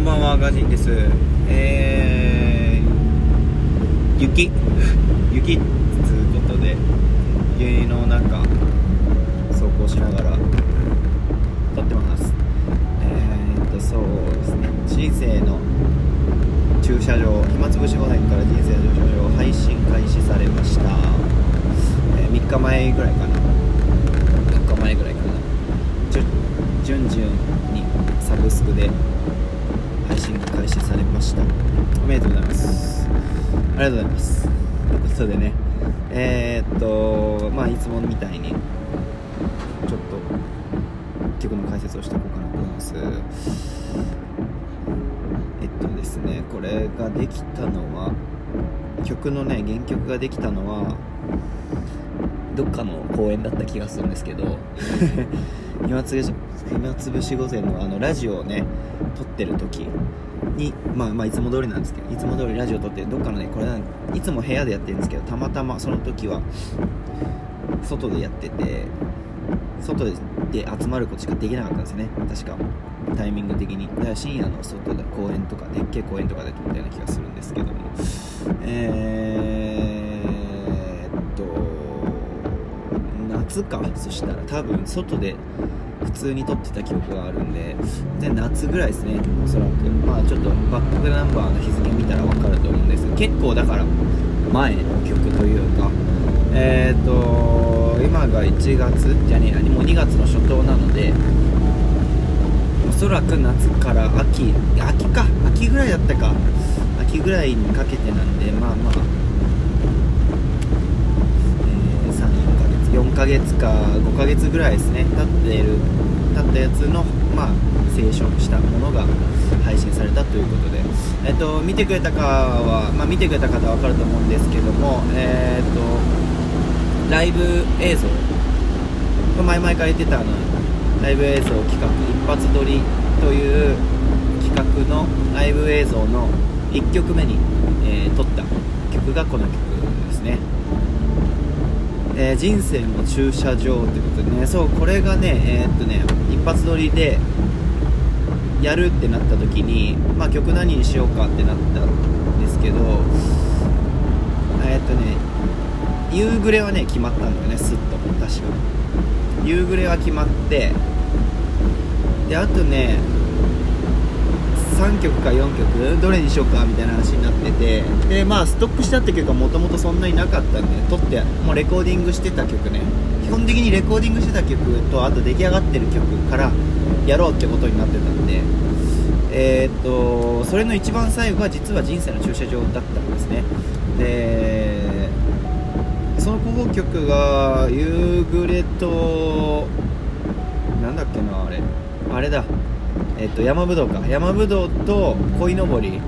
こんばんはガジンです。えー、雪。雪っつうことで家の中走行しながら撮ってます。えー、っとそうですね。人生の駐車場暇つぶし5年から人生の駐車場配信開始されました、えー、3日前ぐらいかな。3日前ぐらいかな。順々にサブスクで配信開始されました。おめでとうございます。ありがとうございます。ということでねえー、っとまあいつもみたいにちょっと曲の解説をしていこうかなと思います。えっとですねこれができたのは曲のね原曲ができたのはどっかの公演だった気がするんですけど 暇つぶし？暇つぶし午前のあのラジオをね撮ってる時にまあまあいつも通りなんですけどいつも通りラジオ撮ってどっかのねこれいつも部屋でやってるんですけどたまたまその時は外でやってて外で集まることしかできなかったんですよね。確かタイミング的に。だから深夜の外で公園とかでっけえ公園とかで撮ったような気がするんですけども。えー、夏か？そしたら多分外で普通に撮ってた記憶があるんでで夏ぐらいですねおそらく。まあちょっとバックナンバーの日付見たら分かると思うんです。けど結構だから前の曲というか。えっ、ー、と今が1月じゃねえもう2月の初頭なのでおそらく夏から秋秋か秋ぐらいだったか。秋ぐらいにかけてなんでまあまあ4ヶ月か5ヶ月ぐらいですね経っている経ったやつのまあ清書したものが配信されたということで、えっと、見てくれたかは、まあ、見てくれた方は分かると思うんですけども、えー、っとライブ映像前々から言ってたあのライブ映像企画一発撮りという企画のライブ映像の1曲目に、えー、撮った曲がこの曲ですね。えー、人生の駐車場ってことでねそうこれがねえー、っとね一発撮りでやるってなった時に、まあ、曲何にしようかってなったんですけどえー、っとね夕暮れはね決まったんだよねすっと確か夕暮れは決まってであとね3曲か4曲どれにしようかみたいな話になっててでまあストックしたって曲はもともとそんなになかったんで撮ってもうレコーディングしてた曲ね。基本的にレコーディングしてた曲とあと出来上がってる曲からやろうってことになってたんで。えー、っとそれの一番最後が実は人生の駐車場だったんですね。でその候補曲が夕暮れとなんだっけなあれ。あれだ。えっと、山ぶどうか。山ぶどうと鯉のぼり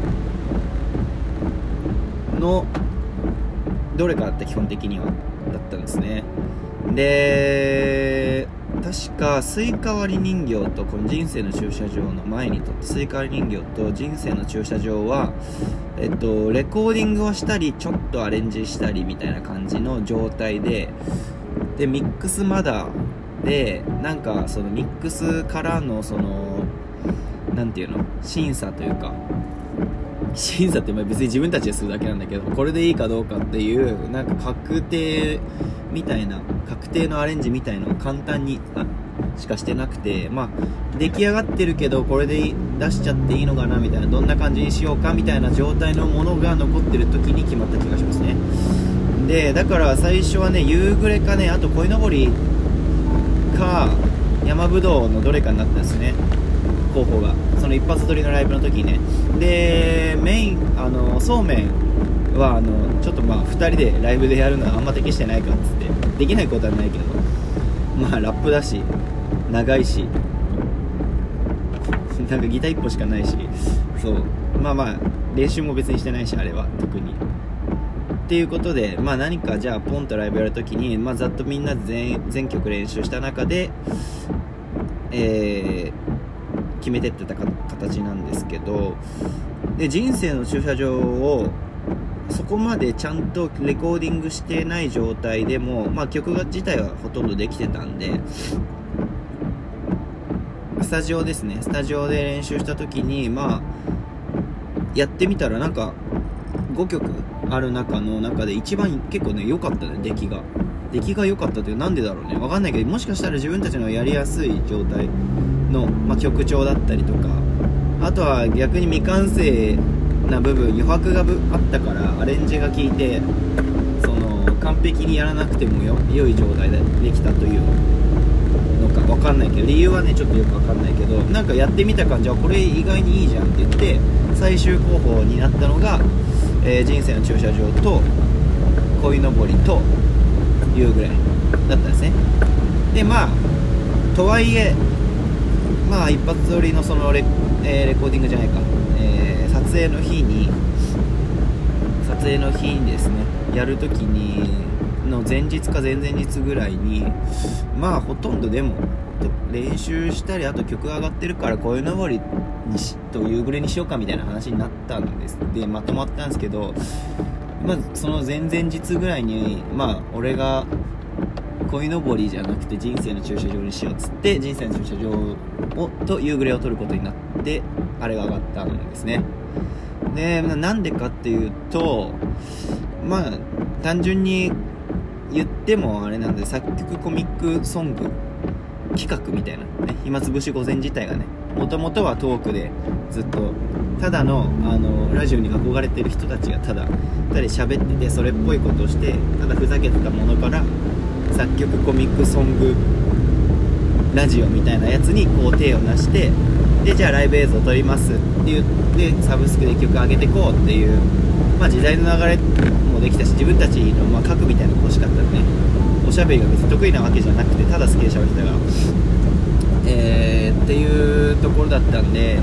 のどれかって基本的にはだったんですね。で確かスイカ割り人形とこの人生の駐車場の前にとってスイカ割り人形と人生の駐車場はえっとレコーディングをしたりちょっとアレンジしたりみたいな感じの状態ででミックスまだでなんかそのミックスからのその何ていうの？審査というか。審査って別に自分たちでするだけなんだけどこれでいいかどうかっていうなんか確定みたいな確定のアレンジみたいのを簡単にしかしてなくてまあ出来上がってるけどこれで出しちゃっていいのかなみたいなどんな感じにしようかみたいな状態のものが残ってる時に決まった気がしますね。でだから最初はね夕暮れかねあと鯉のぼりか山ぶどうのどれかになったんですね。候補がその一発撮りのライブの時にね。でメインあのそうめんはあのちょっとまあ2人でライブでやるのはあんま適してないかっつってできないことはないけどまあラップだし長いし なんかギター1本しかないしそう。まあまあ練習も別にしてないしあれは特に。っていうことで、まあ、何かじゃあポンとライブやるときに、まあ、ざっとみんな全全曲練習した中で、えー、決めてってた形なんですけどで人生の駐車場をそこまでちゃんとレコーディングしてない状態でも、まあ、曲が自体はほとんどできてたんでスタジオですね。スタジオで練習した時にまあやってみたらなんか5曲ある中の中で一番結構ね良かったね出来が。出来が良かったってなんでだろうね。分かんないけどもしかしたら自分たちのやりやすい状態の、まあ、曲調だったりとかあとは逆に未完成な部分余白があったからアレンジが効いてその完璧にやらなくてもよ良い状態でできたというのか分かんないけど理由はねちょっとよく分かんないけどなんかやってみた感じはこれ意外にいいじゃんって言って最終候補になったのが、えー、人生の駐車場と鯉のぼりというぐらいだったんですね。でまあとはいえまあ一発撮りのそのレ,、えー、レコーディングじゃないか、えー、撮影の日に撮影の日にですねやるときにの前日か前々日ぐらいにまあほとんどでも練習したりあと曲上がってるからこういう登りにしと夕暮れにしようかみたいな話になったんです。でまとまったんですけどまずその前々日ぐらいにまあ俺が鯉のぼりじゃなくて人生の駐車場にしようっつって人生の駐車場をと夕暮れを撮ることになってあれが上がったんですね。でなんでかっていうとまあ単純に言ってもあれなんで作曲コミックソング企画みたいなね暇つぶし午前自体がねもともとはトークでずっとただのあのラジオに憧れてる人たちがただ2人喋っててそれっぽいことをしてただふざけてたものから作曲コミックソングラジオみたいなやつにこう手を出してでじゃあライブ映像撮りますって言ってサブスクで曲上げてこうっていう、まあ、時代の流れもできたし自分たちのまあ核みたいなの欲しかったらね。おしゃべりが別に得意なわけじゃなくてただ好きで喋ってたから。えー、っていうところだったんで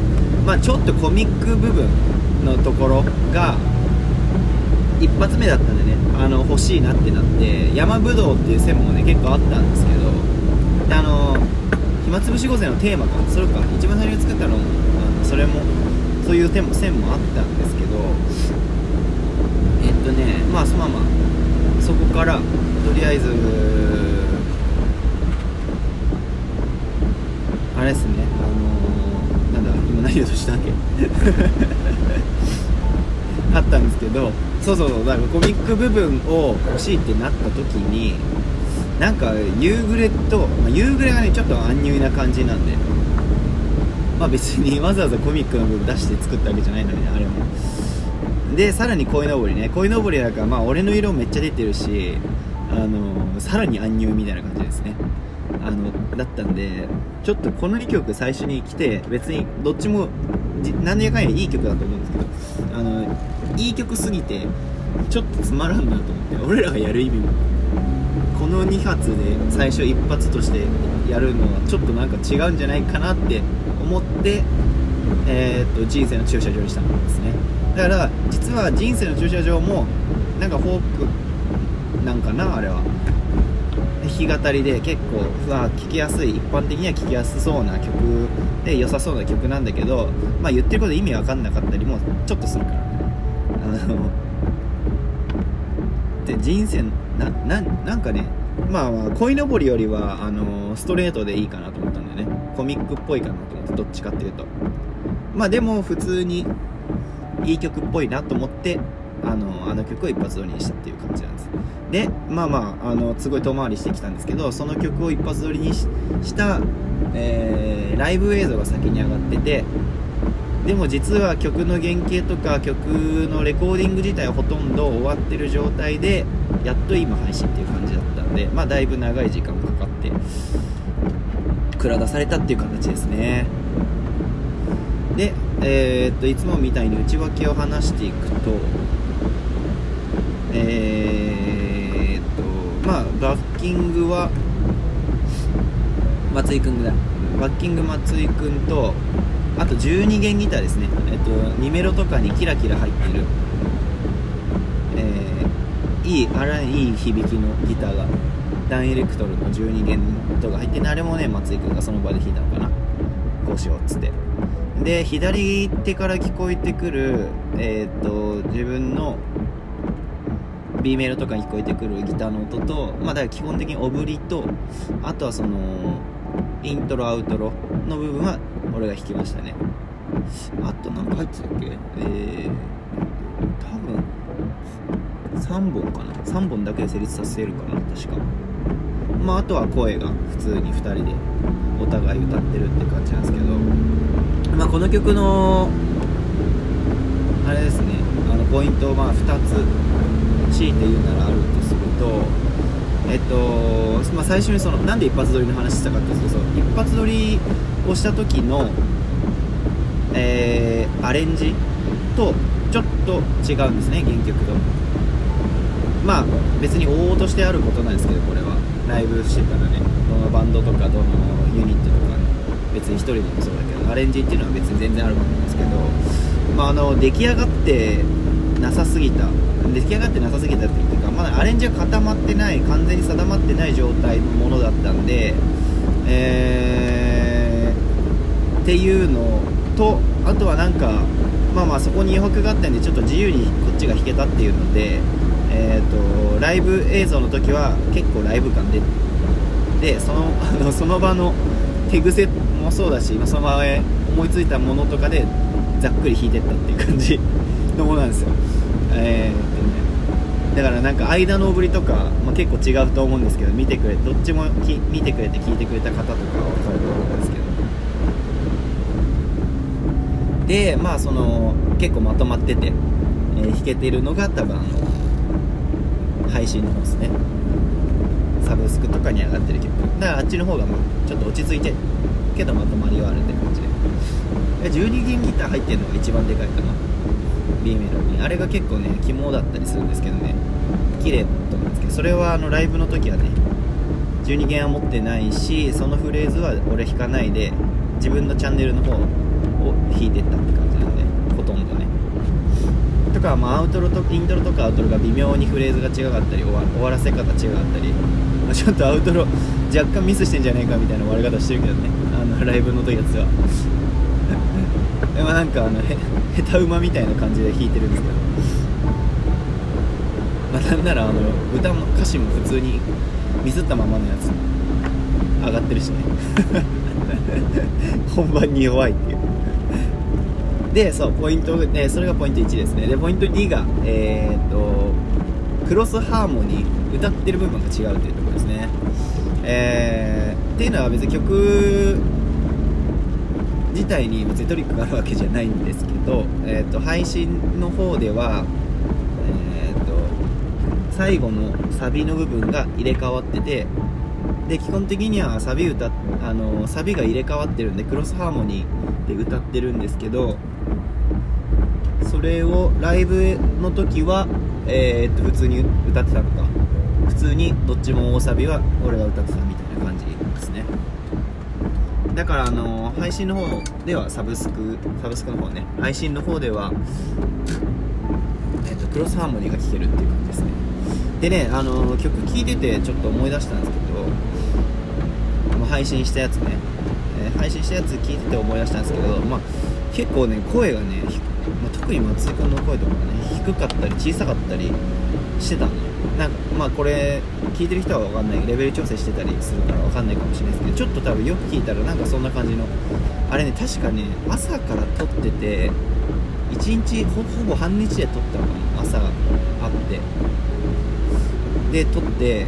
まあちょっとコミック部分のところが一発目だったね。あの欲しいなってなって山ぶどうっていう線もね結構あったんですけどであの暇つぶし御前のテーマかそれか一番最初に作ったのもあのそれもそういう線も線もあったんですけどえっとねまあそのままそこからとりあえずあれですねあのー、なんだ今何をしたっけ あったんですけどそうそうそうだからコミック部分を欲しいってなった時になんか夕暮れと、まあ、夕暮れがねちょっとアンニュイな感じなんで。まあ別に わざわざコミックの部分出して作ったわけじゃないのにねあれも。でさらに鯉のぼりね。鯉のぼりだからまあ俺の色めっちゃ出てるしあのさらにアンニュイみたいな感じですね。あのだったんでちょっとこの2曲最初に来て別にどっちも何やかんやいい曲だと思うんですけどあのいい曲すぎてちょっとつまらんなと思って俺らがやる意味も。この2発で最初1発としてやるのはちょっとなんか違うんじゃないかなって思って、えー、っと人生の駐車場にしたんですね。だから実は人生の駐車場もなんかフォークなんかなあれは。弾き語りで結構聴きやすい一般的には聴きやすそうな曲で良さそうな曲なんだけどまあ言ってること意味わかんなかったりもちょっとするから。あ ので人生なななんかねまあまあ鯉のぼりよりはあのストレートでいいかなと思ったんでね。コミックっぽいかなと思ってどっちかっていうと。まあでも普通にいい曲っぽいなと思ってあのあの曲を一発撮りにしたっていう感じなんです。でまあまああのすごい遠回りしてきたんですけどその曲を一発撮りにした、えー、ライブ映像が先に上がっててでも実は曲の原型とか曲のレコーディング自体はほとんど終わってる状態でやっと今配信っていう感じだったんでまあだいぶ長い時間かかって蔵出されたっていう形ですね。でえー、っといつもみたいに内訳を話していくとえー、っとまあバッキングは松井君だバッキング松井君とあと12弦ギターですね。えっと2メロとかにキラキラ入ってる。えー、いい荒いいい響きのギターがダンエレクトルの12弦とか入ってねあれもね松井君がその場で弾いたのかな。こうしようっつって。で左手から聞こえてくるえー、っと自分の B メロとかに聞こえてくるギターの音とまあだから基本的にオブリとあとはそのイントロアウトロの部分は俺が弾きましたね。あと何か入ってたっけ？えー、多分3本かな。3本だけで成立させるかな確か。まああとは声が普通に2人でお互い歌ってるって感じなんですけど。まあこの曲のあれですね。あのポイントをまあ2つ強いて言うならあるとするとえっと、まあ、最初にそのなんで一発撮りの話したかっていうと一発撮りをした時のえー、アレンジとちょっと違うんですね原曲と。まあ別に往々としてあることなんですけどこれは。ライブしてたらねどのバンドとかどのユニットとか、ね、別に1人でもそうだけどアレンジっていうのは別に全然あると思うんですけど、まあ、あの出来上がってなさすぎた出来上がってなさすぎたっていうかまだアレンジが固まってない完全に定まってない状態のものだったんでえー、っていうのとあとはなんかまあまあそこに余白があったんでちょっと自由にこっちが弾けたっていうのでえーと、ライブ映像の時は結構ライブ感ででその あのその場の手癖もそうだし、まあ、その場へ思いついたものとかでざっくり弾いてったっていう感じのものなんですよ、えーとね、だからなんか間の振りとか、まあ、結構違うと思うんですけど見てくれどっちも見てくれて聞いてくれた方とかは分かると思うんですけど。でまあその結構まとまってて、えー、弾けてるのが多分あの配信の方ですね。サブスクとかに上がってる曲。だからあっちの方がまあちょっと落ち着いてけどまとまりはあるって感じで。12弦ギター入ってるのが一番でかいかな。B メロに。あれが結構ね肝だったりするんですけどね。綺麗だと思うんですけどそれはあのライブの時はね12弦は持ってないしそのフレーズは俺弾かないで自分のチャンネルの方を弾いてったって感じなんでほとんどね。とか、まあ、アウトロとイントロとかアウトロが微妙にフレーズが違かったり終わ終わらせ方違かったり、まあ、ちょっとアウトロ若干ミスしてんじゃねえかみたいな終わり方してるけどね。あのライブの時やつは。なんかあのへ下手馬みたいな感じで弾いてるんですけどまあなんならあの歌も歌詞も普通にミスったままのやつ上がってるしね。本番に弱いっていう。でそうポイント、ね、それがポイント1ですね。でポイント2がえー、っとクロスハーモニー歌ってる部分が違うっていうところですね。えー、っていうのは別に曲自体に別にトリックがあるわけじゃないんですけど、えーと、配信の方では、えーと、最後のサビの部分が入れ替わっててで基本的にはサビ歌あのサビが入れ替わってるんでクロスハーモニーで歌ってるんですけどそれをライブの時は、えー、っと普通に歌ってたのか。普通にどっちも大サビは俺が歌ってたみたいな感じですねだからあの配信の方ではサブスクサブスクの方ね。配信の方では、えー、とクロスハーモニーが聴けるっていう感じですね。でねあの曲聴いててちょっと思い出したんですけど、配信したやつね、えー、配信したやつ聞いてて思い出したんですけど、まあ、結構ね声がねまあ、特に松井君の声とかね低かったり小さかったりしてたのなんかまあこれ聞いてる人は分かんない。レベル調整してたりするから分かんないかもしれないですけどちょっと多分よく聞いたらなんかそんな感じのあれね確かね朝から撮ってて1日ほぼ半日で撮ったのかな朝あって。で撮って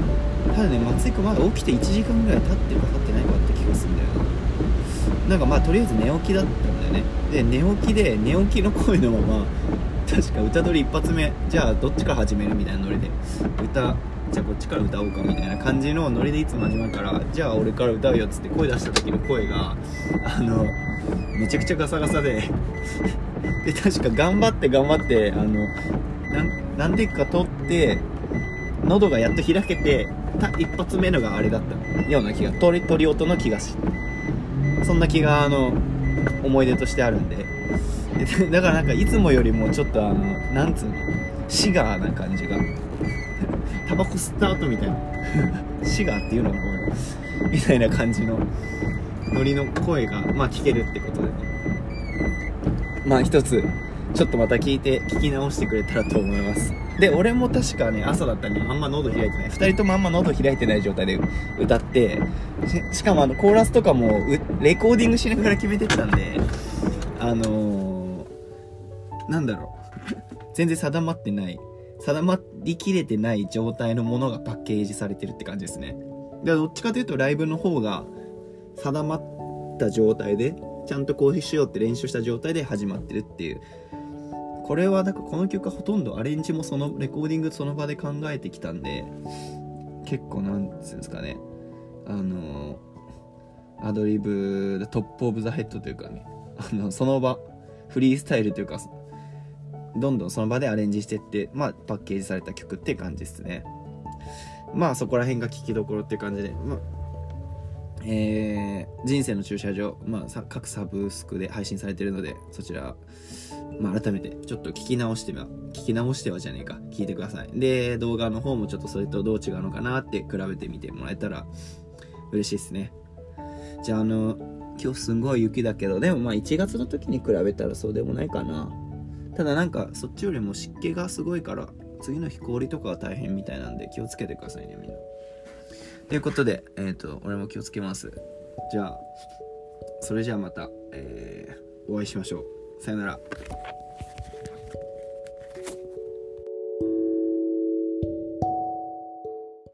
ただね松井君まだ起きて1時間ぐらい経ってるか経ってないかって気がするんだよな。なんかまあとりあえず寝起きだったんだよね。で寝起きで寝起きの声のまま確か歌取り一発目じゃあどっちから始めるみたいなノリで歌じゃあこっちから歌おうかみたいな感じのノリでいつも始まるからじゃあ俺から歌うよっつって声出した時の声があのめちゃくちゃガサガサで で確か頑張って頑張ってあの何でか撮って喉がやっと開けてた一発目のがあれだったような気が鳥鳥音の気がしそんな気があの思い出としてあるんで。だからなんかいつもよりもちょっとあのなんつうのシガーな感じが。タバコ吸った後みたいな。シガーっていうのがごめみたいな感じのノリの声がまあ聞けるってことでね。まあ一つちょっとまた聞いて聞き直してくれたらと思います。で俺も確かね朝だったんであんま喉開いてない。2人ともあんま喉開いてない状態で歌ってしかもあのコーラスとかもレコーディングしながら決めてったんであのー、なんだろう。全然定まってない。定まりきれてない状態のものがパッケージされてるって感じですね。でどっちかというとライブの方が定まった状態でちゃんとこうしようって練習した状態で始まってるっていう。これはだからこの曲はほとんどアレンジもそのレコーディングその場で考えてきたんで結構なんつうんですかね。あのアドリブ top of the head というかね。あのその場フリースタイルというかどんどんその場でアレンジしてってまあパッケージされた曲って感じですね。まあそこら辺が聴きどころって感じで、まあえー、人生の駐車場、まあ、各サブスクで配信されてるのでそちら、まあ、改めてちょっと聞き直しては聞き直してはじゃねえか聞いてください。で動画の方もちょっとそれとどう違うのかなって比べてみてもらえたら嬉しいですね。じゃああの今日すんごい雪だけどでもまあ1月の時に比べたらそうでもないかな。ただなんかそっちよりも湿気がすごいから次の日氷とかは大変みたいなんで気をつけてくださいねみんな。ということでえっ、ー、と俺も気をつけます。じゃあそれじゃあまた、えー、お会いしましょう。さよなら。